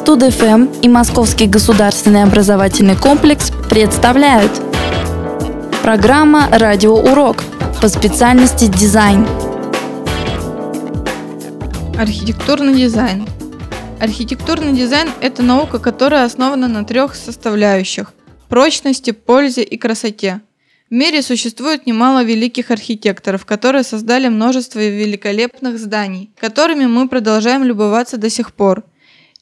Студ-ФМ и Московский государственный образовательный комплекс представляют Программа «Радиоурок» по специальности дизайн. Архитектурный дизайн. Архитектурный дизайн – это наука, которая основана на трех составляющих – прочности, пользе и красоте. В мире существует немало великих архитекторов, которые создали множество великолепных зданий, которыми мы продолжаем любоваться до сих пор.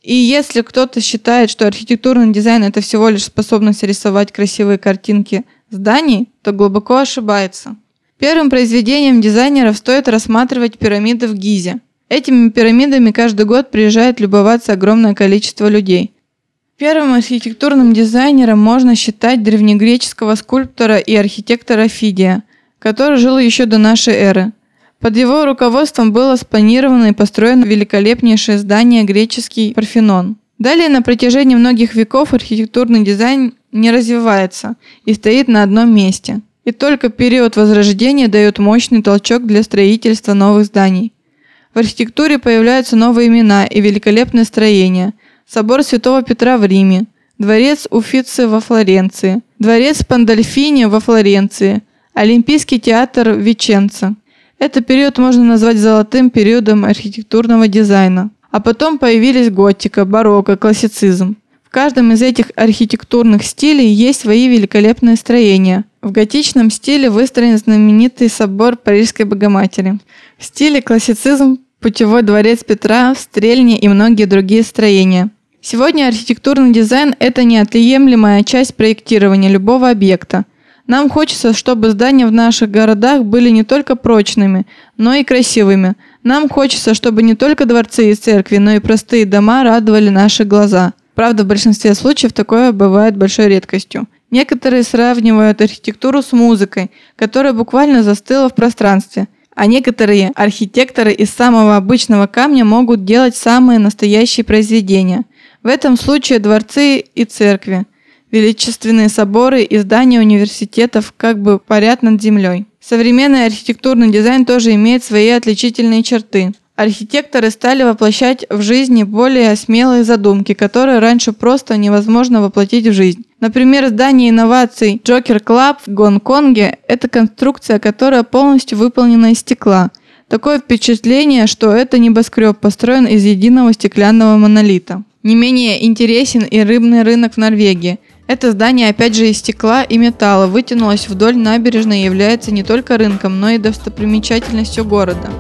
И если кто-то считает, что архитектурный дизайн – это всего лишь способность рисовать красивые картинки зданий, то глубоко ошибается. Первым произведением дизайнеров стоит рассматривать пирамиды в Гизе – Этими пирамидами каждый год приезжает любоваться огромное количество людей. Первым архитектурным дизайнером можно считать древнегреческого скульптора и архитектора Фидия, который жил еще до нашей эры. Под его руководством было спланировано и построено великолепнейшее здание греческий Парфенон. Далее на протяжении многих веков архитектурный дизайн не развивается и стоит на одном месте. И только период Возрождения дает мощный толчок для строительства новых зданий. В архитектуре появляются новые имена и великолепные строения. Собор Святого Петра в Риме, дворец Уффици во Флоренции, дворец Пандольфини во Флоренции, Олимпийский театр в. Этот период можно назвать золотым периодом архитектурного дизайна. А потом появились готика, барокко, классицизм. В каждом из этих архитектурных стилей есть свои великолепные строения. В готичном стиле выстроен знаменитый собор Парижской Богоматери. В стиле классицизм Путевой дворец Петра, Стрельни и многие другие строения. Сегодня архитектурный дизайн – это неотъемлемая часть проектирования любого объекта. Нам хочется, чтобы здания в наших городах были не только прочными, но и красивыми. Нам хочется, чтобы не только дворцы и церкви, но и простые дома радовали наши глаза. Правда, в большинстве случаев такое бывает большой редкостью. Некоторые сравнивают архитектуру с музыкой, которая буквально застыла в пространстве – а некоторые архитекторы из самого обычного камня могут делать самые настоящие произведения. В этом случае дворцы и церкви, величественные соборы и здания университетов как бы парят над землей. Современный архитектурный дизайн тоже имеет свои отличительные черты – Архитекторы стали воплощать в жизни более смелые задумки, которые раньше просто невозможно воплотить в жизнь. Например, здание инноваций Joker Club в Гонконге – это конструкция, которая полностью выполнена из стекла. Такое впечатление, что это небоскреб построен из единого стеклянного монолита. Не менее интересен и рыбный рынок в Норвегии. Это здание опять же из стекла и металла вытянулось вдоль набережной и является не только рынком, но и достопримечательностью города.